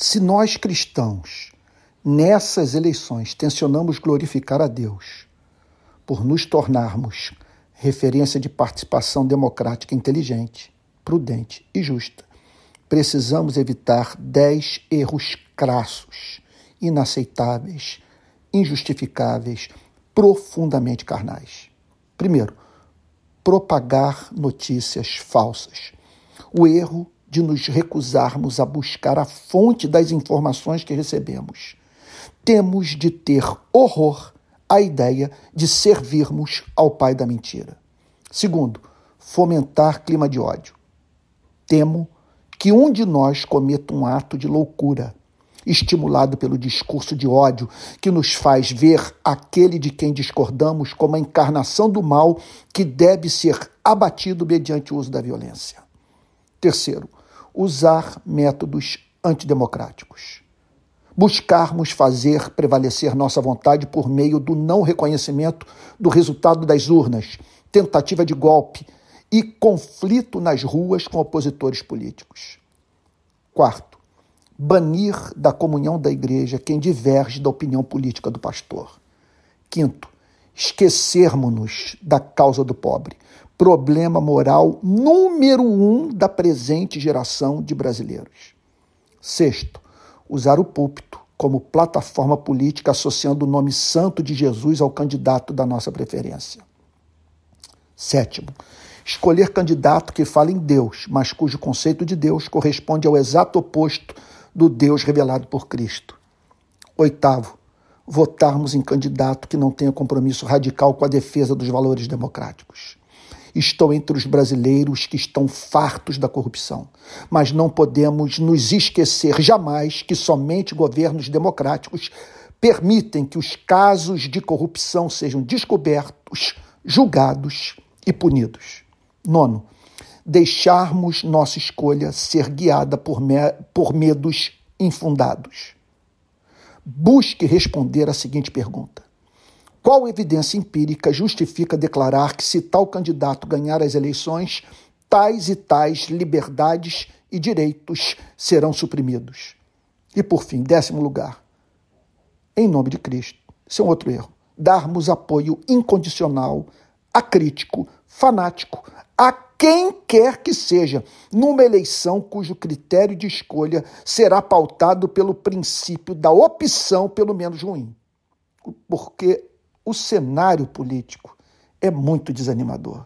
Se nós cristãos, nessas eleições, tensionamos glorificar a Deus por nos tornarmos referência de participação democrática inteligente, prudente e justa, precisamos evitar dez erros crassos, inaceitáveis, injustificáveis, profundamente carnais. Primeiro, propagar notícias falsas. O erro de nos recusarmos a buscar a fonte das informações que recebemos. Temos de ter horror à ideia de servirmos ao pai da mentira. Segundo, fomentar clima de ódio. Temo que um de nós cometa um ato de loucura, estimulado pelo discurso de ódio que nos faz ver aquele de quem discordamos como a encarnação do mal que deve ser abatido mediante o uso da violência. Terceiro, usar métodos antidemocráticos. Buscarmos fazer prevalecer nossa vontade por meio do não reconhecimento do resultado das urnas, tentativa de golpe, e conflito nas ruas com opositores políticos. Quarto, banir da comunhão da igreja quem diverge da opinião política do pastor. Quinto, esquecermos-nos da causa do pobre, problema moral número um da presente geração de brasileiros. Sexto, usar o púlpito como plataforma política associando o nome santo de Jesus ao candidato da nossa preferência. Sétimo, escolher candidato que fala em Deus, mas cujo conceito de Deus corresponde ao exato oposto do Deus revelado por Cristo. Oitavo, votarmos em candidato que não tenha compromisso radical com a defesa dos valores democráticos. Estou entre os brasileiros que estão fartos da corrupção, mas não podemos nos esquecer jamais que somente governos democráticos permitem que os casos de corrupção sejam descobertos, julgados e punidos. Nono, deixarmos nossa escolha ser guiada por, me por medos infundados. Busque responder a seguinte pergunta: Qual evidência empírica justifica declarar que, se tal candidato ganhar as eleições, tais e tais liberdades e direitos serão suprimidos? E, por fim, décimo lugar, em nome de Cristo, isso é um outro erro, darmos apoio incondicional, acrítico, fanático, a quem quer que seja, numa eleição cujo critério de escolha será pautado pelo princípio da opção pelo menos ruim. Porque o cenário político é muito desanimador.